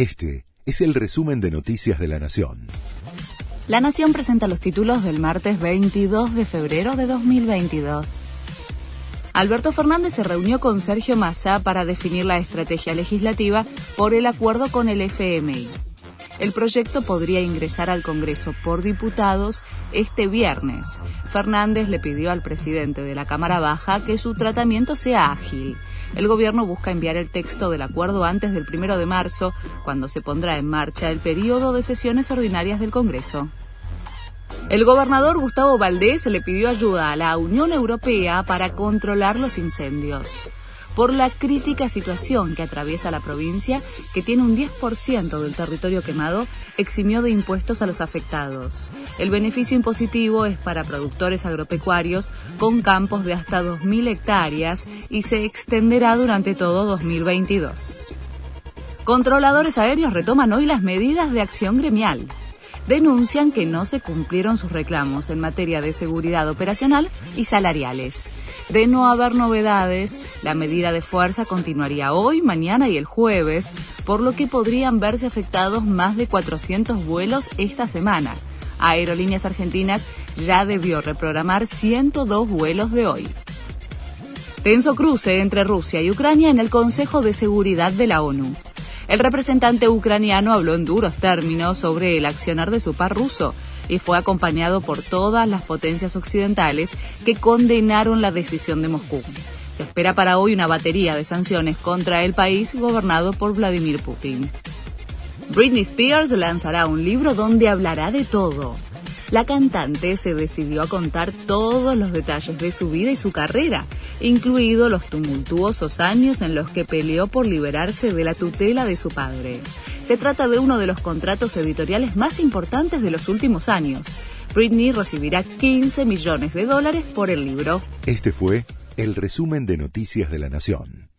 Este es el resumen de Noticias de la Nación. La Nación presenta los títulos del martes 22 de febrero de 2022. Alberto Fernández se reunió con Sergio Massa para definir la estrategia legislativa por el acuerdo con el FMI. El proyecto podría ingresar al Congreso por diputados este viernes. Fernández le pidió al presidente de la Cámara Baja que su tratamiento sea ágil. El gobierno busca enviar el texto del acuerdo antes del primero de marzo, cuando se pondrá en marcha el periodo de sesiones ordinarias del Congreso. El gobernador Gustavo Valdés le pidió ayuda a la Unión Europea para controlar los incendios por la crítica situación que atraviesa la provincia, que tiene un 10% del territorio quemado, eximió de impuestos a los afectados. El beneficio impositivo es para productores agropecuarios con campos de hasta 2.000 hectáreas y se extenderá durante todo 2022. Controladores aéreos retoman hoy las medidas de acción gremial denuncian que no se cumplieron sus reclamos en materia de seguridad operacional y salariales. De no haber novedades, la medida de fuerza continuaría hoy, mañana y el jueves, por lo que podrían verse afectados más de 400 vuelos esta semana. Aerolíneas Argentinas ya debió reprogramar 102 vuelos de hoy. Tenso cruce entre Rusia y Ucrania en el Consejo de Seguridad de la ONU. El representante ucraniano habló en duros términos sobre el accionar de su par ruso y fue acompañado por todas las potencias occidentales que condenaron la decisión de Moscú. Se espera para hoy una batería de sanciones contra el país gobernado por Vladimir Putin. Britney Spears lanzará un libro donde hablará de todo la cantante se decidió a contar todos los detalles de su vida y su carrera, incluidos los tumultuosos años en los que peleó por liberarse de la tutela de su padre. Se trata de uno de los contratos editoriales más importantes de los últimos años. Britney recibirá 15 millones de dólares por el libro. Este fue el resumen de Noticias de la Nación.